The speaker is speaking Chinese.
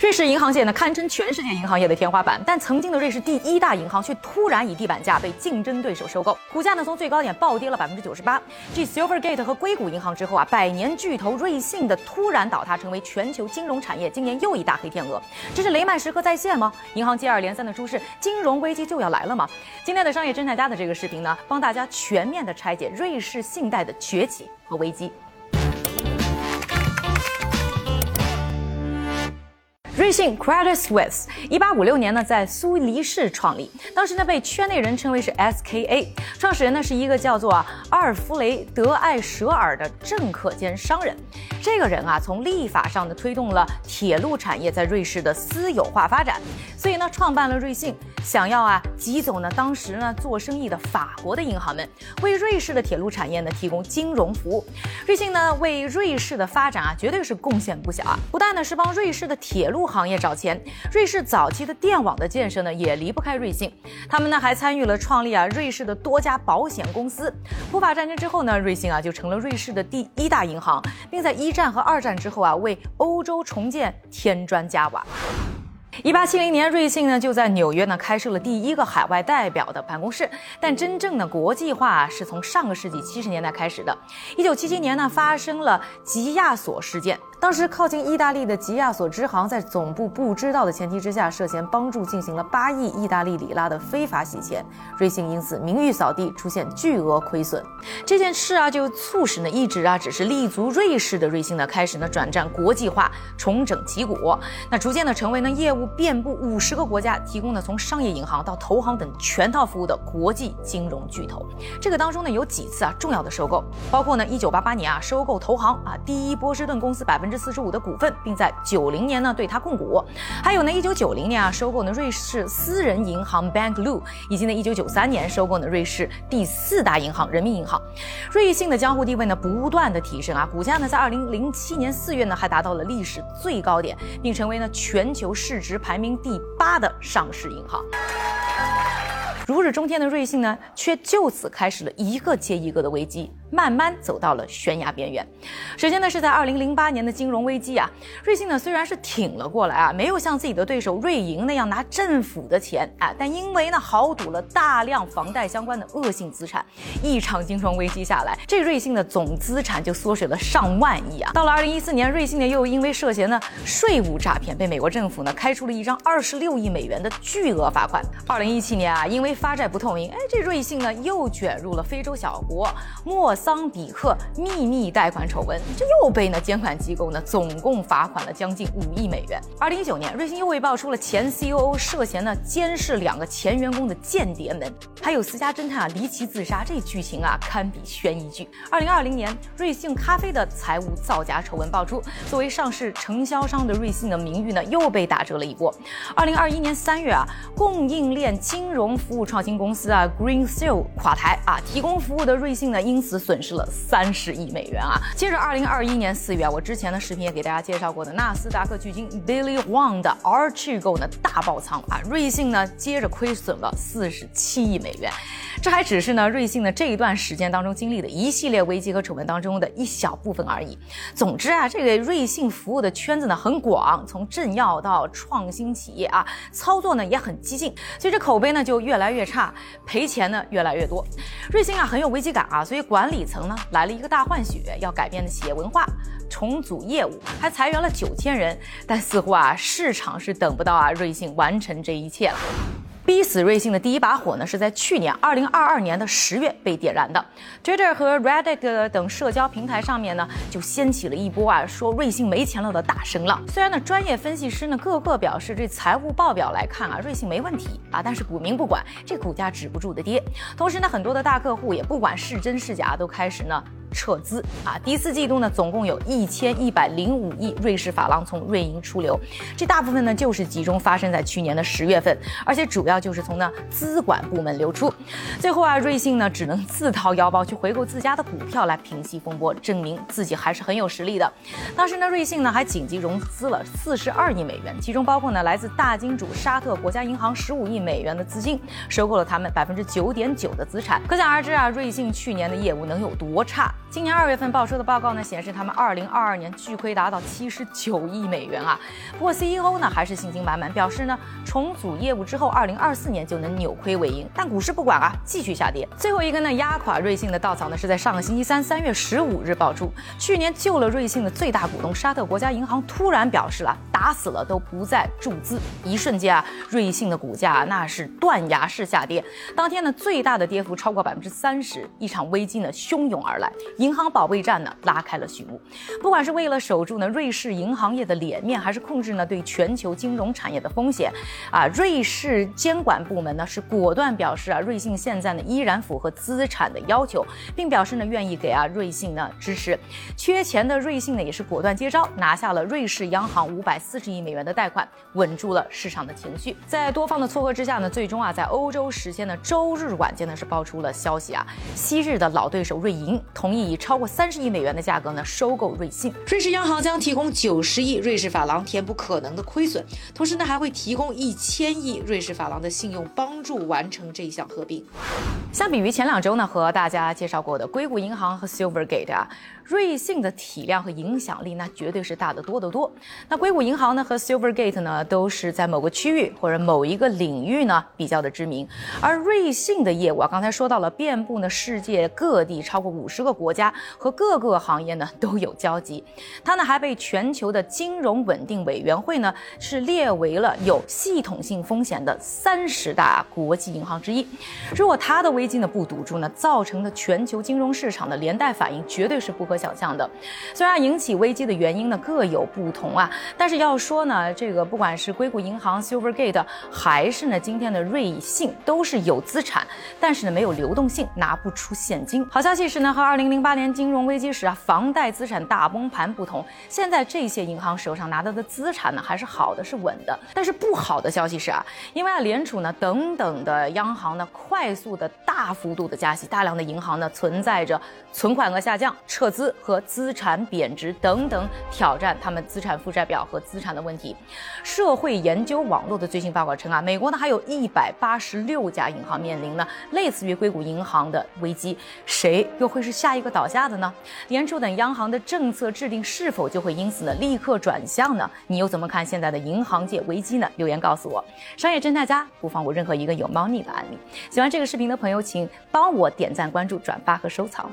瑞士银行界呢，堪称全世界银行业的天花板，但曾经的瑞士第一大银行却突然以地板价被竞争对手收购，股价呢从最高点暴跌了百分之九十八。继 Silvergate 和硅谷银行之后啊，百年巨头瑞信的突然倒塌，成为全球金融产业今年又一大黑天鹅。这是雷曼时刻再现吗？银行接二连三的出事，金融危机就要来了吗？今天的商业侦探家的这个视频呢，帮大家全面的拆解瑞士信贷的崛起和危机。瑞信 Credit Suisse，一八五六年呢在苏黎世创立，当时呢被圈内人称为是 SKA，创始人呢是一个叫做阿尔弗雷德艾舍尔的政客兼商人。这个人啊从立法上呢推动了铁路产业在瑞士的私有化发展，所以呢创办了瑞信，想要啊挤走呢当时呢做生意的法国的银行们，为瑞士的铁路产业呢提供金融服务。瑞信呢为瑞士的发展啊绝对是贡献不小啊，不但呢是帮瑞士的铁路。行行业找钱，瑞士早期的电网的建设呢，也离不开瑞信。他们呢还参与了创立啊瑞士的多家保险公司。普法战争之后呢，瑞信啊就成了瑞士的第一大银行，并在一战和二战之后啊为欧洲重建添砖加瓦。一八七零年，瑞信呢就在纽约呢开设了第一个海外代表的办公室。但真正的国际化是从上个世纪七十年代开始的。一九七七年呢发生了吉亚索事件。当时靠近意大利的吉亚索支行在总部不知道的前提之下，涉嫌帮助进行了八亿意大利里拉的非法洗钱，瑞信因此名誉扫地，出现巨额亏损。这件事啊，就促使呢一直啊只是立足瑞士的瑞信呢，开始呢转战国际化，重整旗鼓。那逐渐的成为呢业务遍布五十个国家，提供呢从商业银行到投行等全套服务的国际金融巨头。这个当中呢有几次啊重要的收购，包括呢一九八八年啊收购投行啊第一波士顿公司百分。百分之四十五的股份，并在九零年呢对它控股。还有呢，一九九零年啊收购呢瑞士私人银行 Bank Lu，以及呢一九九三年收购呢瑞士第四大银行人民银行。瑞信的江湖地位呢不断的提升啊，股价呢在二零零七年四月呢还达到了历史最高点，并成为呢全球市值排名第八的上市银行。如日中天的瑞信呢，却就此开始了一个接一个的危机。慢慢走到了悬崖边缘。首先呢，是在二零零八年的金融危机啊，瑞信呢虽然是挺了过来啊，没有像自己的对手瑞银那样拿政府的钱啊，但因为呢豪赌了大量房贷相关的恶性资产，一场金融危机下来，这瑞信的总资产就缩水了上万亿啊。到了二零一四年，瑞信呢又因为涉嫌呢税务诈骗，被美国政府呢开出了一张二十六亿美元的巨额罚款。二零一七年啊，因为发债不透明，哎，这瑞幸呢又卷入了非洲小国莫。桑比克秘密贷款丑闻，这又被呢监管机构呢总共罚款了将近五亿美元。二零一九年，瑞幸又被爆出了前 COO 涉嫌呢监视两个前员工的间谍门，还有私家侦探啊离奇自杀，这剧情啊堪比悬疑剧。二零二零年，瑞幸咖啡的财务造假丑闻爆出，作为上市承销商的瑞幸的名誉呢又被打折了一波。二零二一年三月啊，供应链金融服务创新公司啊 Greensill 垮台啊，提供服务的瑞幸呢因此。损失了三十亿美元啊！接着，二零二一年四月，我之前的视频也给大家介绍过的纳斯达克巨鲸 Billy Wang 的 Archegos 呢大爆仓啊，瑞信呢接着亏损了四十七亿美元。这还只是呢瑞信的这一段时间当中经历的一系列危机和丑闻当中的一小部分而已。总之啊，这个瑞信服务的圈子呢很广，从政要到创新企业啊，操作呢也很激进，所以这口碑呢就越来越越差，赔钱呢越来越多。瑞幸啊很有危机感啊，所以管理。层呢来了一个大换血，要改变的企业文化，重组业务，还裁员了九千人，但似乎啊市场是等不到啊瑞幸完成这一切了。逼死瑞幸的第一把火呢，是在去年二零二二年的十月被点燃的。Twitter 和 Reddit 等社交平台上面呢，就掀起了一波啊说瑞幸没钱了的大声浪。虽然呢，专业分析师呢个个表示这财务报表来看啊，瑞幸没问题啊，但是股民不管，这股价止不住的跌。同时呢，很多的大客户也不管是真是假，都开始呢。撤资啊！第四季度呢，总共有一千一百零五亿瑞士法郎从瑞银出流，这大部分呢就是集中发生在去年的十月份，而且主要就是从呢资管部门流出。最后啊，瑞信呢只能自掏腰包去回购自家的股票来平息风波，证明自己还是很有实力的。当时呢，瑞信呢还紧急融资了四十二亿美元，其中包括呢来自大金主沙特国家银行十五亿美元的资金，收购了他们百分之九点九的资产。可想而知啊，瑞信去年的业务能有多差。今年二月份报出的报告呢，显示他们二零二二年巨亏达到七十九亿美元啊。不过 CEO 呢还是信心满满，表示呢重组业务之后，二零二四年就能扭亏为盈。但股市不管啊，继续下跌。最后一根呢压垮瑞幸的稻草呢，是在上个星期三三月十五日爆出，去年救了瑞幸的最大股东沙特国家银行突然表示了打死了都不再注资。一瞬间啊，瑞幸的股价那是断崖式下跌，当天呢最大的跌幅超过百分之三十，一场危机呢汹涌而来。银行保卫战呢拉开了序幕，不管是为了守住呢瑞士银行业的脸面，还是控制呢对全球金融产业的风险，啊，瑞士监管部门呢是果断表示啊，瑞信现在呢依然符合资产的要求，并表示呢愿意给啊瑞信呢支持。缺钱的瑞信呢也是果断接招，拿下了瑞士央行五百四十亿美元的贷款，稳住了市场的情绪。在多方的撮合之下呢，最终啊在欧洲时间的周日晚间呢是爆出了消息啊，昔日的老对手瑞银同意。以超过三十亿美元的价格呢收购瑞信，瑞士央行将提供九十亿瑞士法郎填补可能的亏损，同时呢还会提供一千亿瑞士法郎的信用帮助完成这项合并。相比于前两周呢和大家介绍过的硅谷银行和 Silvergate 啊。瑞信的体量和影响力，那绝对是大得多得多。那硅谷银行呢和 Silvergate 呢，都是在某个区域或者某一个领域呢比较的知名。而瑞信的业务啊，刚才说到了，遍布呢世界各地，超过五十个国家和各个行业呢都有交集。它呢还被全球的金融稳定委员会呢是列为了有系统性风险的三十大国际银行之一。如果它的危机呢不堵住呢，造成的全球金融市场的连带反应绝对是不可。想象的，虽然引起危机的原因呢各有不同啊，但是要说呢，这个不管是硅谷银行 Silvergate，还是呢今天的瑞信，都是有资产，但是呢没有流动性，拿不出现金。好消息是呢，和2008年金融危机时啊房贷资产大崩盘不同，现在这些银行手上拿到的资产呢还是好的，是稳的。但是不好的消息是啊，因为啊联储呢等等的央行呢快速的大幅度的加息，大量的银行呢存在着存款额下降、撤资。和资产贬值等等挑战他们资产负债表和资产的问题。社会研究网络的最新报告称啊，美国呢还有一百八十六家银行面临呢类似于硅谷银行的危机，谁又会是下一个倒下的呢？联储等央行的政策制定是否就会因此呢立刻转向呢？你又怎么看现在的银行界危机呢？留言告诉我。商业侦探家不放过任何一个有猫腻的案例。喜欢这个视频的朋友，请帮我点赞、关注、转发和收藏。